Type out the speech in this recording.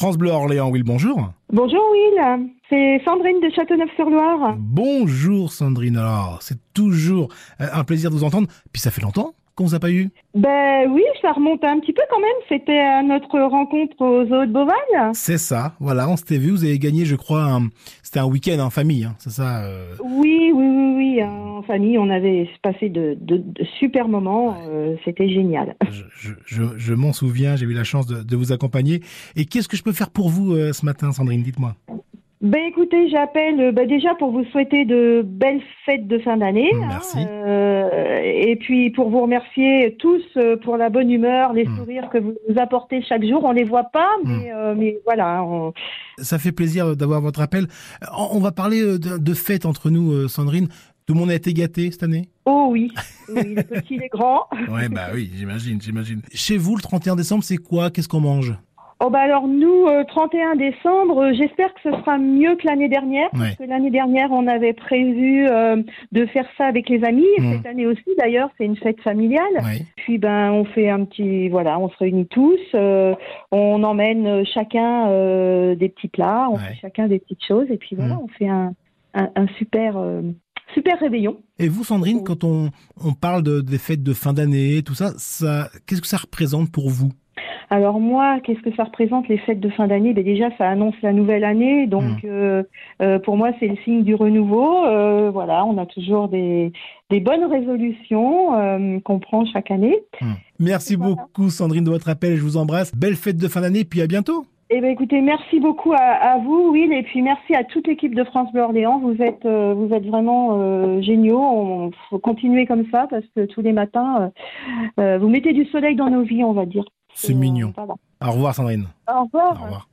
France Bleu Orléans, Will, bonjour. Bonjour Will, c'est Sandrine de Châteauneuf-sur-Loire. Bonjour Sandrine, alors c'est toujours euh, un plaisir de vous entendre. Puis ça fait longtemps qu'on vous a pas eu? Ben oui, ça remonte un petit peu quand même. C'était à notre rencontre aux Zoo de Beauval. C'est ça, voilà, on s'était vu, vous avez gagné, je crois, un... c'était un week-end en famille, hein, c'est ça euh... Oui, oui, oui, oui, en famille, on avait passé de, de, de super moments, euh, c'était génial. Je, je, je, je m'en souviens, j'ai eu la chance de, de vous accompagner. Et qu'est-ce que je peux faire pour vous euh, ce matin, Sandrine? Dites-moi. Ben écoutez, j'appelle ben déjà pour vous souhaiter de belles fêtes de fin d'année. Merci. Hein, euh, et puis pour vous remercier tous euh, pour la bonne humeur, les Mm. sourires que vous nous apportez chaque jour. On les voit pas, mais, euh, mais voilà. on- Ça fait plaisir d'avoir votre appel. On va parler euh, de, de fêtes entre nous, euh, Sandrine. Tout le monde a été gâté cette année? Oh oui, oui, les petits, les grands. Ouais, bah oui, j'imagine, j'imagine. Chez vous, le 31 décembre, c'est quoi? Qu'est-ce qu'on mange? Oh bah alors nous, euh, 31 décembre, euh, j'espère que ce sera mieux que l'année dernière. Ouais. Parce que l'année dernière, on avait prévu euh, de faire ça avec les amis. Et Mm. Cette année aussi, d'ailleurs, c'est une fête familiale. Ouais. Puis ben, on fait un petit, voilà, on se réunit tous. euh, on emmène euh, chacun euh, des petits plats, on Ouais. fait chacun des petites choses. Et puis voilà, Mm. on fait un, un, un super, euh, super réveillon. Et vous, Sandrine, Oui. quand on, on parle de, des fêtes de fin d'année, tout ça, ça qu'est-ce que ça représente pour vous? Alors moi, qu'est-ce que ça représente les fêtes de fin d'année? Ben déjà, ça annonce la nouvelle année, donc Mm. euh, euh, pour moi, c'est le signe du renouveau. Euh, voilà, on a toujours des, des bonnes résolutions qu'on prend chaque année. Merci Voilà. beaucoup, Sandrine, de votre appel. Je vous embrasse. Belle fête de fin d'année, puis à bientôt. Eh ben écoutez, merci beaucoup à, à vous, Will, et puis merci à toute l'équipe de France Bleu Orléans. Vous êtes, euh, vous êtes vraiment euh, géniaux. On faut continuer comme ça parce que tous les matins, euh, vous mettez du soleil dans nos vies, on va dire. C'est euh, mignon. voilà. Au revoir, Sandrine. Au revoir. Au revoir.